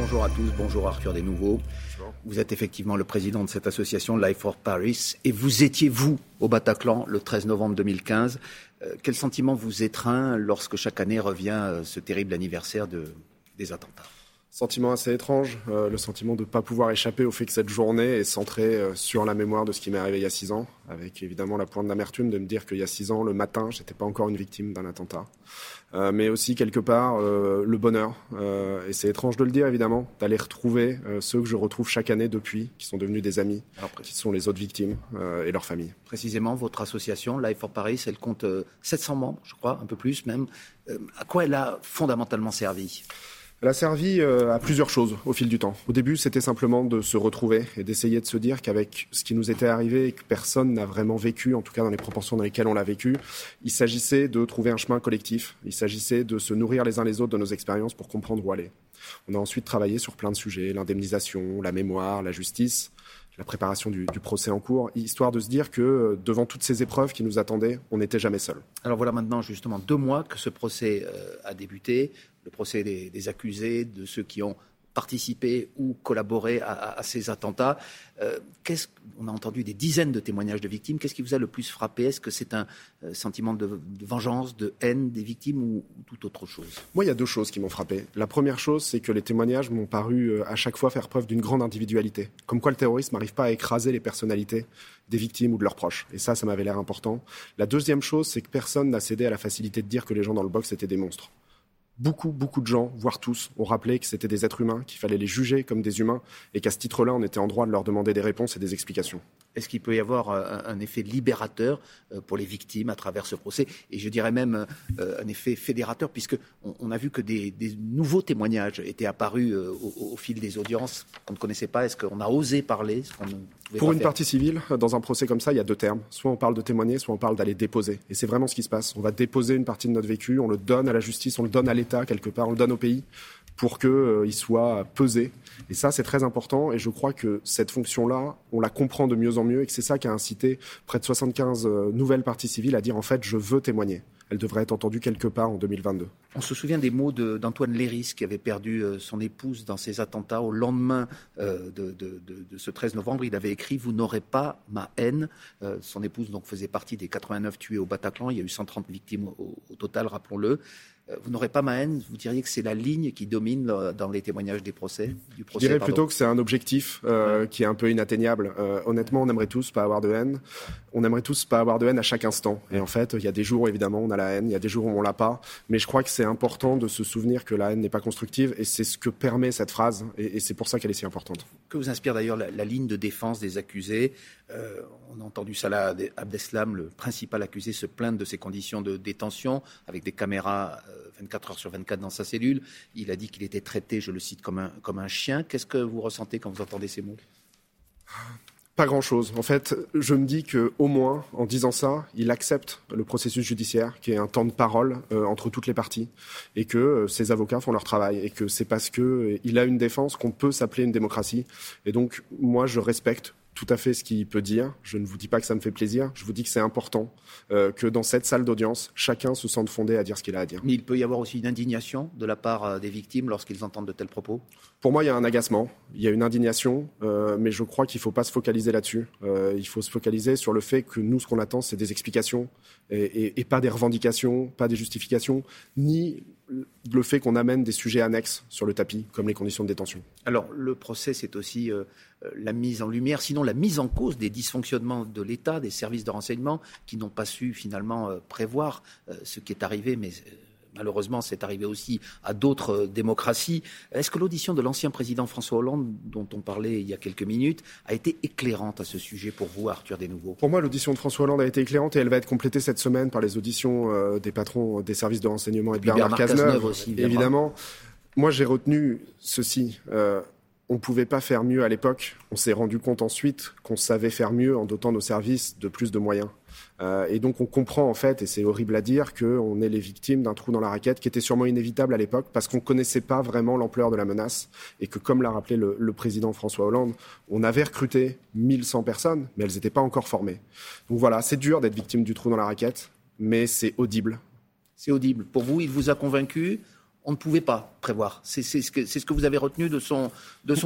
bonjour à tous, bonjour Arthur des Nouveaux. Vous êtes effectivement le président de cette association Life for Paris et vous étiez, vous, au Bataclan le 13 novembre 2015. Euh, quel sentiment vous étreint lorsque chaque année revient euh, ce terrible anniversaire des attentats? Sentiment assez étrange, euh, le sentiment de ne pas pouvoir échapper au fait que cette journée est centrée sur la mémoire de ce qui m'est arrivé il y a six ans, avec évidemment la pointe d'amertume de me dire qu'il y a six ans, le matin, j'étais pas encore une victime d'un attentat. Euh, mais aussi quelque part euh, le bonheur. Euh, et c'est étrange de le dire évidemment, d'aller retrouver ceux que je retrouve chaque année depuis, qui sont devenus des amis, qui sont les autres victimes et leurs familles. Précisément, votre association Life for Paris, elle compte 700 membres, je crois, un peu plus même. à quoi elle a fondamentalement servi? Elle a servi euh, à plusieurs choses au fil du temps. Au début, c'était simplement de se retrouver et d'essayer de se dire qu'avec ce qui nous était arrivé et que personne n'a vraiment vécu, en tout cas dans les proportions dans lesquelles on l'a vécu, il s'agissait de trouver un chemin collectif. Il s'agissait de se nourrir les uns les autres de nos expériences pour comprendre où aller. On a ensuite travaillé sur plein de sujets, l'indemnisation, la mémoire, la justice, la préparation du, procès en cours, histoire de se dire que euh, devant toutes ces épreuves qui nous attendaient, on n'était jamais seul. Alors voilà maintenant justement deux mois que ce procès euh, a débuté le procès des, accusés, de ceux qui ont participé ou collaboré à, ces attentats. Euh, on a entendu des dizaines de témoignages de victimes. Qu'est-ce qui vous a le plus frappé? Est-ce que c'est un euh, sentiment de, vengeance, de haine des victimes ou, tout autre chose? Moi, il y a deux choses qui m'ont frappé. La première chose, c'est que les témoignages m'ont paru euh, à chaque fois faire preuve d'une grande individualité. Comme quoi le terrorisme n'arrive pas à écraser les personnalités des victimes ou de leurs proches. Et ça, ça m'avait l'air important. La deuxième chose, c'est que personne n'a cédé à la facilité de dire que les gens dans le box étaient des monstres beaucoup, beaucoup de gens, voire tous, ont rappelé que c'était des êtres humains, qu'il fallait les juger comme des humains et qu'à ce titre-là, on était en droit de leur demander des réponses et des explications. Est-ce qu'il peut y avoir euh, un, effet libérateur euh, pour les victimes à travers ce procès? Et je dirais même euh, un effet fédérateur, puisque on, a vu que des, nouveaux témoignages étaient apparus au, fil des audiences qu'on ne connaissait pas. Est-ce qu'on a osé parler Pour une partie civile, dans un procès comme ça, il y a deux termes. Soit on parle de témoigner, soit on parle d'aller déposer. Et c'est vraiment ce qui se passe. On va déposer une partie de notre vécu, on le donne à la justice, on le donne à l'État quelque part, on le donne au pays pour qu'il soit pesé et ça, c'est très important. Et je crois que cette fonction-là, on la comprend de mieux en mieux et que c'est ça qui a incité près de 75 euh, nouvelles parties civiles à dire en fait, je veux témoigner. Elle devrait être entendue quelque part en 2022. On se souvient des mots d'Antoine Léris qui avait perdu euh, son épouse dans ces attentats au lendemain euh, de, ce 13 novembre. Il avait écrit Vous n'aurez pas ma haine. son épouse donc faisait partie des 89 tués au Bataclan. Il y a eu 130 victimes au total, rappelons-le. Euh, vous n'aurez pas ma haine, vous diriez que c'est la ligne qui domine dans les témoignages des procès, du procès Je dirais plutôt que c'est un objectif euh, qui est un peu inatteignable. Euh, honnêtement, on aimerait tous pas avoir de haine. On aimerait tous pas avoir de haine à chaque instant. Et en fait, il y a des jours où évidemment on a la haine, il y a des jours où on l'a pas. Mais je crois que c'est important de se souvenir que la haine n'est pas constructive et c'est ce que permet cette phrase et, c'est pour ça qu'elle est si importante. Que vous inspire d'ailleurs la, ligne de défense des accusés On a entendu Salah Abdeslam, le principal accusé, se plaindre de ses conditions de détention avec des caméras 24 heures sur 24 dans sa cellule. Il a dit qu'il était traité, je le cite, comme un, comme un chien. Qu'est-ce que vous ressentez quand vous entendez ces mots? Pas grand-chose. En fait, je me dis que au moins, en disant ça, il accepte le processus judiciaire, qui est un temps de parole euh, entre toutes les parties, et que euh, ses avocats font leur travail, et que c'est parce que euh, il a une défense qu'on peut s'appeler une démocratie. Et donc, moi, je respecte tout à fait ce qu'il peut dire. Je ne vous dis pas que ça me fait plaisir. Je vous dis que c'est important euh, que dans cette salle d'audience, chacun se sente fondé à dire ce qu'il a à dire. Mais il peut y avoir aussi une indignation de la part euh, des victimes lorsqu'ils entendent de tels propos? Pour moi, il y a un agacement, il y a une indignation, euh, mais je crois qu'il ne faut pas se focaliser là-dessus. il faut se focaliser sur le fait que nous, ce qu'on attend, c'est des explications et, et pas des revendications, pas des justifications, ni le fait qu'on amène des sujets annexes sur le tapis, comme les conditions de détention. Alors, le procès, c'est aussi euh, euh, la mise en lumière, sinon la mise en cause des dysfonctionnements de l'État, des services de renseignement, qui n'ont pas su finalement euh, prévoir ce qui est arrivé, mais malheureusement, c'est arrivé aussi à d'autres euh, démocraties. Est-ce que l'audition de l'ancien président François Hollande, dont on parlait il y a quelques minutes, a été éclairante à ce sujet pour vous, Arthur Desnouveaux? Pour moi, l'audition de François Hollande a été éclairante et elle va être complétée cette semaine par les auditions euh, des patrons des services de renseignement et de Bernard, Cazeneuve, aussi, évidemment. Moi, j'ai retenu ceci. Euh, on ne pouvait pas faire mieux à l'époque. On s'est rendu compte ensuite qu'on savait faire mieux en dotant nos services de plus de moyens. Euh, et donc on comprend en fait, et c'est horrible à dire, qu'on est les victimes d'un trou dans la raquette qui était sûrement inévitable à l'époque parce qu'on ne connaissait pas vraiment l'ampleur de la menace et que comme l'a rappelé le, le, président François Hollande, on avait recruté 1100 personnes, mais elles n'étaient pas encore formées. Donc voilà, c'est dur d'être victime du trou dans la raquette, mais c'est audible. C'est audible. Pour vous, il vous a convaincu on ne pouvait pas prévoir. C'est ce, que vous avez retenu de son,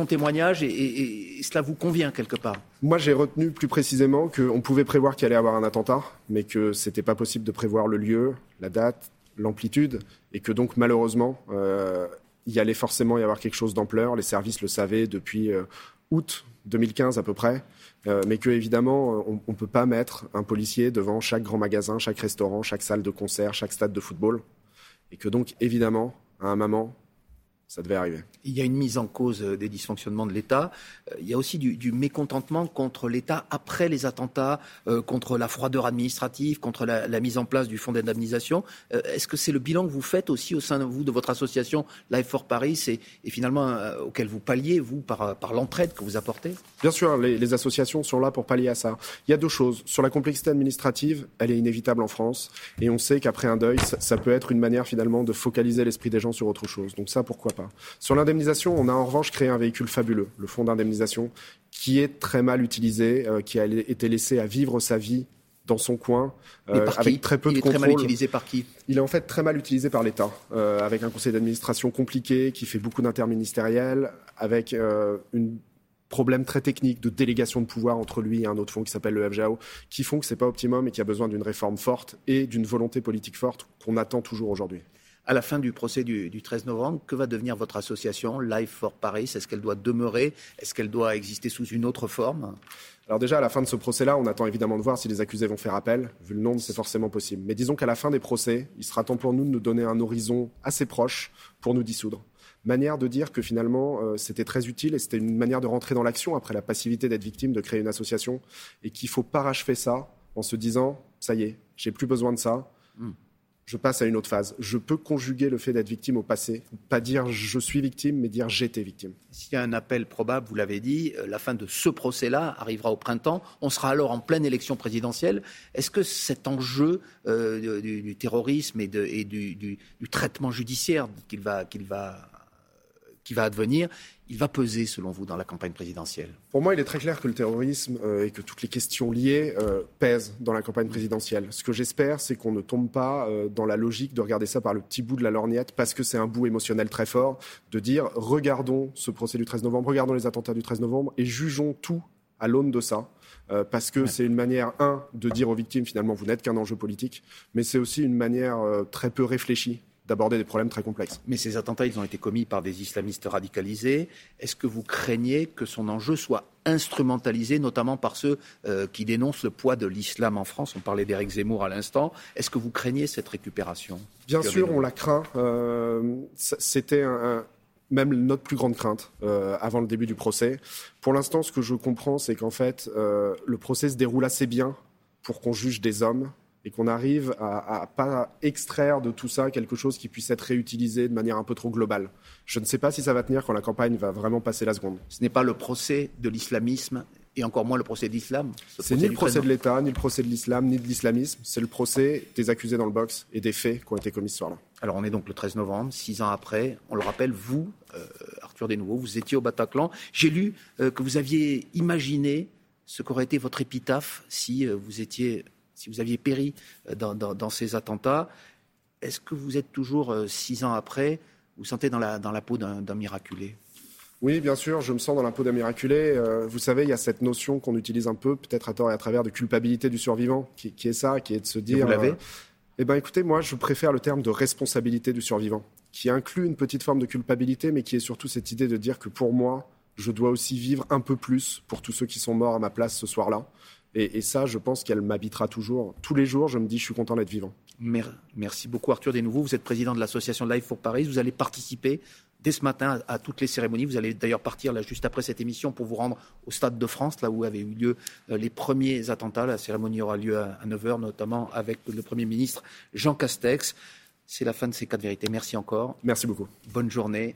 témoignage et, cela vous convient quelque part Moi, j'ai retenu plus précisément qu'on pouvait prévoir qu'il allait y avoir un attentat, mais que ce n'était pas possible de prévoir le lieu, la date, l'amplitude, et que donc malheureusement, euh, il allait forcément y avoir quelque chose d'ampleur. Les services le savaient depuis euh, août 2015 à peu près, euh, mais que évidemment, on ne peut pas mettre un policier devant chaque grand magasin, chaque restaurant, chaque salle de concert, chaque stade de football, et que donc évidemment, un moment, ça devait arriver. Il y a une mise en cause euh, des dysfonctionnements de l'État. Euh, il y a aussi du, mécontentement contre l'État après les attentats, euh, contre la froideur administrative, contre la, mise en place du fonds d'indemnisation. Est-ce que c'est le bilan que vous faites aussi au sein de vous, de votre association Life for Paris et, et finalement auquel vous palliez, vous, par, par l'entraide que vous apportez? Bien sûr, les, les, associations sont là pour pallier à ça. Il y a deux choses. Sur la complexité administrative, elle est inévitable en France. Et on sait qu'après un deuil, ça, ça peut être une manière finalement de focaliser l'esprit des gens sur autre chose. Donc ça, pourquoi pas? Sur l'indemnisation, on a en revanche créé un véhicule fabuleux, le fonds d'indemnisation, qui est très mal utilisé, euh, qui a été laissé à vivre sa vie dans son coin, euh, avec très peu de contrôle. Il est très mal utilisé par qui Il est en fait très mal utilisé par l'État, euh, avec un conseil d'administration compliqué, qui fait beaucoup d'interministériels, avec un problème très technique de délégation de pouvoir entre lui et un autre fonds qui s'appelle le FGAO, qui font que c'est pas optimum et qui a besoin d'une réforme forte et d'une volonté politique forte qu'on attend toujours aujourd'hui à la fin du procès du, 13 novembre, que va devenir votre association Life for Paris? Est-ce qu'elle doit demeurer? Est-ce qu'elle doit exister sous une autre forme? Alors déjà, à la fin de ce procès-là, on attend évidemment de voir si les accusés vont faire appel. Vu le nombre, c'est forcément possible. Mais disons qu'à la fin des procès, il sera temps pour nous de nous donner un horizon assez proche pour nous dissoudre. Manière de dire que finalement, euh, c'était très utile et c'était une manière de rentrer dans l'action après la passivité d'être victime, de créer une association, et qu'il faut parachever ça en se disant, ça y est, j'ai plus besoin de ça. Hmm je passe à une autre phase. Je peux conjuguer le fait d'être victime au passé, pas dire je suis victime, mais dire j'étais victime. S'il y a un appel probable, vous l'avez dit, euh, la fin de ce procès-là arrivera au printemps. On sera alors en pleine élection présidentielle. Est-ce que cet enjeu euh, du, terrorisme et, du, traitement judiciaire qu'il va, qu'il va qui va advenir, il va peser, selon vous, dans la campagne présidentielle? Pour moi, il est très clair que le terrorisme euh, et que toutes les questions liées euh, pèsent dans la campagne présidentielle. Ce que j'espère, c'est qu'on ne tombe pas euh, dans la logique de regarder ça par le petit bout de la lorgnette parce que c'est un bout émotionnel très fort, de dire regardons ce procès du 13 novembre, regardons les attentats du 13 novembre et jugeons tout à l'aune de ça. parce que c'est une manière, un, de dire aux victimes finalement vous n'êtes qu'un enjeu politique, mais c'est aussi une manière très peu réfléchie d'aborder des problèmes très complexes. Mais ces attentats, ils ont été commis par des islamistes radicalisés. Est-ce que vous craignez que son enjeu soit instrumentalisé, notamment par ceux euh, qui dénoncent le poids de l'islam en France? On parlait d'Éric Zemmour à l'instant. Est-ce que vous craignez cette récupération? Bien sûr, on la craint. Euh, c'était même notre plus grande crainte euh, avant le début du procès. Pour l'instant, ce que je comprends, c'est qu'en fait, le procès se déroule assez bien pour qu'on juge des hommes et qu'on arrive à, à pas extraire de tout ça quelque chose qui puisse être réutilisé de manière un peu trop globale. Je ne sais pas si ça va tenir quand la campagne va vraiment passer la seconde. Ce n'est pas le procès de l'islamisme et encore moins le procès d'islam. C'est ni le procès de l'État, ni le procès de l'islam, ni de l'islamisme. C'est le procès des accusés dans le box et des faits qui ont été commis ce soir-là. Alors on est donc le 13 novembre, six ans après. On le rappelle, vous, euh, Arthur Desnouveaux, vous étiez au Bataclan. J'ai lu euh, que vous aviez imaginé ce qu'aurait été votre épitaphe si euh, vous étiez si vous aviez péri euh, dans, ces attentats, est-ce que vous êtes toujours, euh, six ans après, vous sentez dans la, dans la peau d'un miraculé? Oui, bien sûr, je me sens dans la peau d'un miraculé. Euh, vous savez, il y a cette notion qu'on utilise un peu, peut-être à tort et à travers, de culpabilité du survivant, qui, est ça, qui est de se dire. vous l'avez? Eh bien, écoutez, moi, je préfère le terme de responsabilité du survivant, qui inclut une petite forme de culpabilité, mais qui est surtout cette idée de dire que pour moi, je dois aussi vivre un peu plus pour tous ceux qui sont morts à ma place ce soir-là. Et, ça, je pense qu'elle m'habitera toujours. Tous les jours, je me dis, je suis content d'être vivant. Merci beaucoup, Arthur Desnouveaux. Vous êtes président de l'association Life for Paris. Vous allez participer dès ce matin à, toutes les cérémonies. Vous allez d'ailleurs partir là juste après cette émission pour vous rendre au Stade de France, là où avaient eu lieu euh, les premiers attentats. La cérémonie aura lieu à, 9h, notamment avec le Premier ministre Jean Castex. C'est la fin de ces quatre vérités. Merci encore. Merci beaucoup. Bonne journée